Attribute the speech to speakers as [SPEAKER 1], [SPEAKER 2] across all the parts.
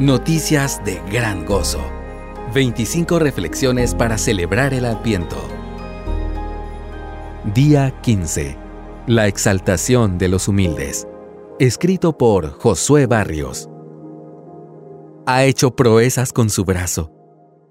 [SPEAKER 1] Noticias de gran gozo. 25 reflexiones para celebrar el Adviento. Día 15. La exaltación de los humildes. Escrito por Josué Barrios. Ha hecho proezas con su brazo.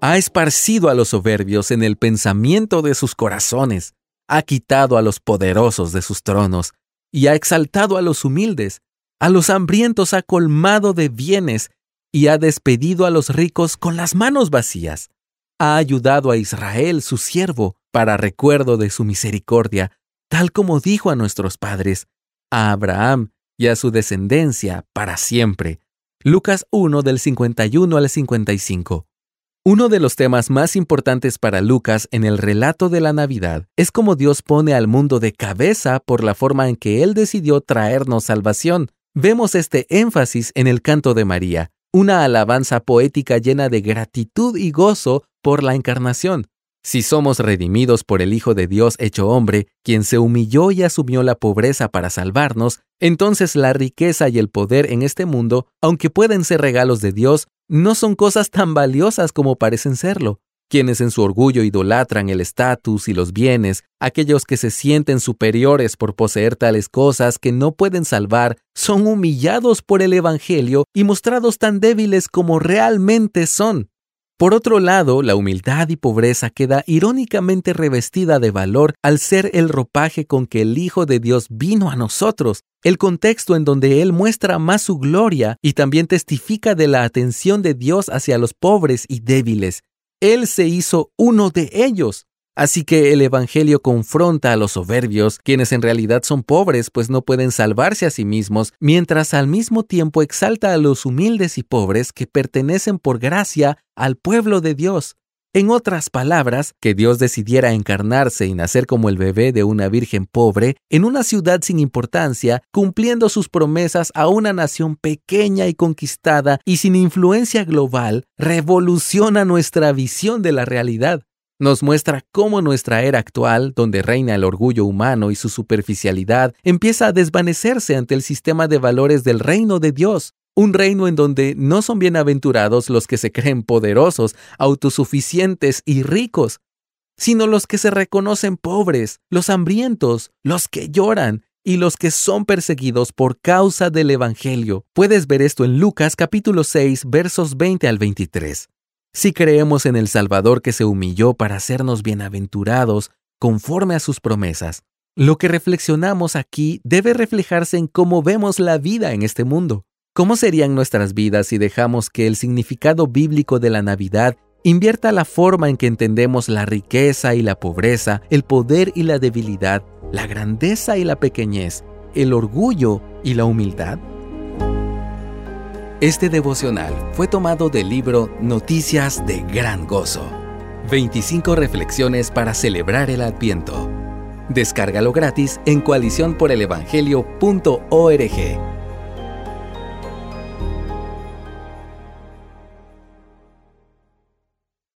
[SPEAKER 1] Ha esparcido a los soberbios en el pensamiento de sus corazones. Ha quitado a los poderosos de sus tronos y ha exaltado a los humildes. A los hambrientos ha colmado de bienes y ha despedido a los ricos con las manos vacías. Ha ayudado a Israel, su siervo, para recuerdo de su misericordia, tal como dijo a nuestros padres, a Abraham y a su descendencia para siempre. Lucas 1 del 51 al 55. Uno de los temas más importantes para Lucas en el relato de la Navidad es cómo Dios pone al mundo de cabeza por la forma en que Él decidió traernos salvación. Vemos este énfasis en el canto de María, una alabanza poética llena de gratitud y gozo por la encarnación. Si somos redimidos por el Hijo de Dios hecho hombre, quien se humilló y asumió la pobreza para salvarnos, entonces la riqueza y el poder en este mundo, aunque pueden ser regalos de Dios, no son cosas tan valiosas como parecen serlo. Quienes en su orgullo idolatran el estatus y los bienes, aquellos que se sienten superiores por poseer tales cosas que no pueden salvar, son humillados por el Evangelio y mostrados tan débiles como realmente son. Por otro lado, la humildad y pobreza queda irónicamente revestida de valor al ser el ropaje con que el Hijo de Dios vino a nosotros, el contexto en donde Él muestra más su gloria y también testifica de la atención de Dios hacia los pobres y débiles. Él se hizo uno de ellos. Así que el Evangelio confronta a los soberbios, quienes en realidad son pobres, pues no pueden salvarse a sí mismos, mientras al mismo tiempo exalta a los humildes y pobres que pertenecen por gracia al pueblo de Dios. En otras palabras, que Dios decidiera encarnarse y nacer como el bebé de una virgen pobre en una ciudad sin importancia, cumpliendo sus promesas a una nación pequeña y conquistada y sin influencia global, revoluciona nuestra visión de la realidad. Nos muestra cómo nuestra era actual, donde reina el orgullo humano y su superficialidad, empieza a desvanecerse ante el sistema de valores del reino de Dios, un reino en donde no son bienaventurados los que se creen poderosos, autosuficientes y ricos, sino los que se reconocen pobres, los hambrientos, los que lloran y los que son perseguidos por causa del Evangelio. Puedes ver esto en Lucas capítulo 6 versos 20 al 23 si creemos en el Salvador que se humilló para hacernos bienaventurados conforme a sus promesas. Lo que reflexionamos aquí debe reflejarse en cómo vemos la vida en este mundo. ¿Cómo serían nuestras vidas si dejamos que el significado bíblico de la Navidad invierta la forma en que entendemos la riqueza y la pobreza, el poder y la debilidad, la grandeza y la pequeñez, el orgullo y la humildad? Este devocional fue tomado del libro Noticias de Gran Gozo. 25 reflexiones para celebrar el Adviento. Descárgalo gratis en coaliciónporelevangelio.org.